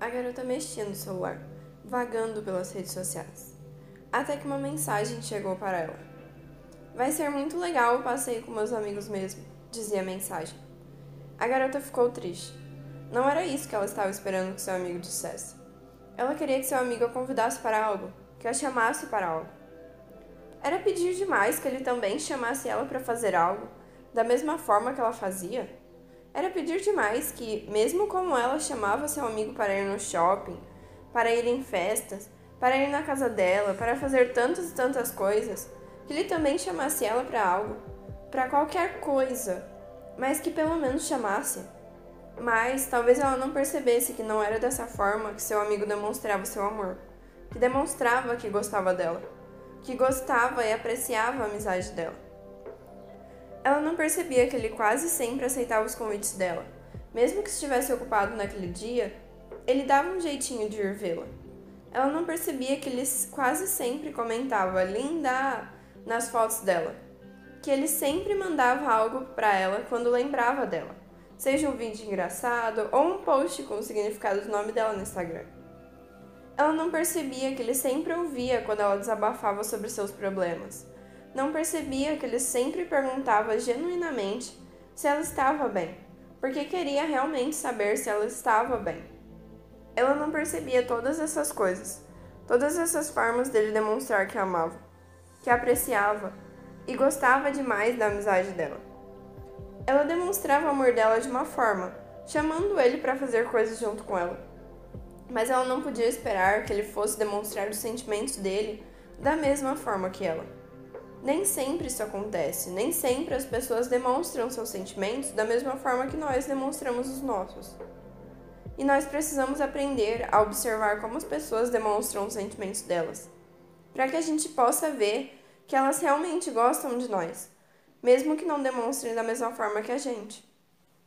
A garota mexia no celular, vagando pelas redes sociais. Até que uma mensagem chegou para ela. Vai ser muito legal o passeio com meus amigos mesmo, dizia a mensagem. A garota ficou triste. Não era isso que ela estava esperando que seu amigo dissesse. Ela queria que seu amigo a convidasse para algo, que a chamasse para algo. Era pedir demais que ele também chamasse ela para fazer algo, da mesma forma que ela fazia? Era pedir demais que, mesmo como ela chamava seu amigo para ir no shopping, para ir em festas, para ir na casa dela, para fazer tantas e tantas coisas, que ele também chamasse ela para algo, para qualquer coisa, mas que pelo menos chamasse. Mas talvez ela não percebesse que não era dessa forma que seu amigo demonstrava seu amor, que demonstrava que gostava dela, que gostava e apreciava a amizade dela. Ela não percebia que ele quase sempre aceitava os convites dela. Mesmo que estivesse ocupado naquele dia, ele dava um jeitinho de ir vê-la. Ela não percebia que ele quase sempre comentava linda nas fotos dela, que ele sempre mandava algo para ela quando lembrava dela seja um vídeo engraçado ou um post com o significado do nome dela no Instagram. Ela não percebia que ele sempre ouvia quando ela desabafava sobre seus problemas. Não percebia que ele sempre perguntava genuinamente se ela estava bem, porque queria realmente saber se ela estava bem. Ela não percebia todas essas coisas, todas essas formas dele demonstrar que amava, que apreciava e gostava demais da amizade dela. Ela demonstrava o amor dela de uma forma, chamando ele para fazer coisas junto com ela. Mas ela não podia esperar que ele fosse demonstrar os sentimentos dele da mesma forma que ela. Nem sempre isso acontece, nem sempre as pessoas demonstram seus sentimentos da mesma forma que nós demonstramos os nossos. E nós precisamos aprender a observar como as pessoas demonstram os sentimentos delas, para que a gente possa ver que elas realmente gostam de nós mesmo que não demonstrem da mesma forma que a gente.